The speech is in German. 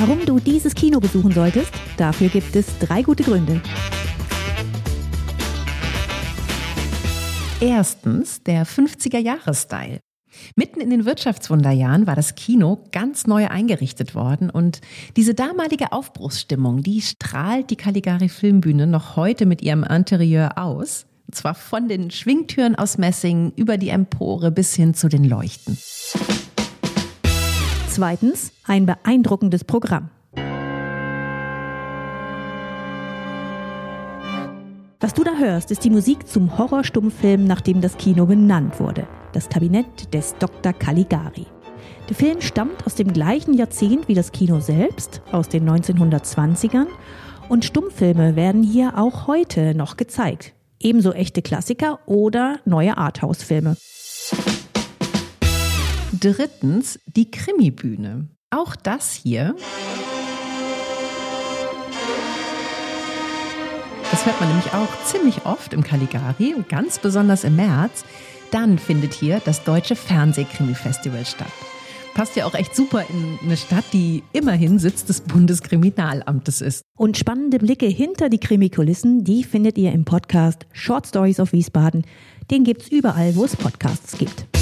Warum du dieses Kino besuchen solltest? Dafür gibt es drei gute Gründe. Erstens der 50er-Jahres-Style. Mitten in den Wirtschaftswunderjahren war das Kino ganz neu eingerichtet worden und diese damalige Aufbruchsstimmung, die strahlt die Caligari Filmbühne noch heute mit ihrem Interieur aus. Und zwar von den Schwingtüren aus Messing über die Empore bis hin zu den Leuchten. Zweitens ein beeindruckendes Programm. Was du da hörst, ist die Musik zum Horrorstummfilm, nach dem das Kino benannt wurde. Das Kabinett des Dr. Caligari. Der Film stammt aus dem gleichen Jahrzehnt wie das Kino selbst, aus den 1920ern. Und Stummfilme werden hier auch heute noch gezeigt. Ebenso echte Klassiker oder neue Arthouse-Filme. Drittens die Krimibühne. Auch das hier Das hört man nämlich auch ziemlich oft im Caligari und ganz besonders im März. Dann findet hier das Deutsche Fernsehkrimi-Festival statt. Passt ja auch echt super in eine Stadt, die immerhin Sitz des Bundeskriminalamtes ist. Und spannende Blicke hinter die Krimikulissen, die findet ihr im Podcast Short Stories of Wiesbaden. Den gibt's überall, wo es Podcasts gibt.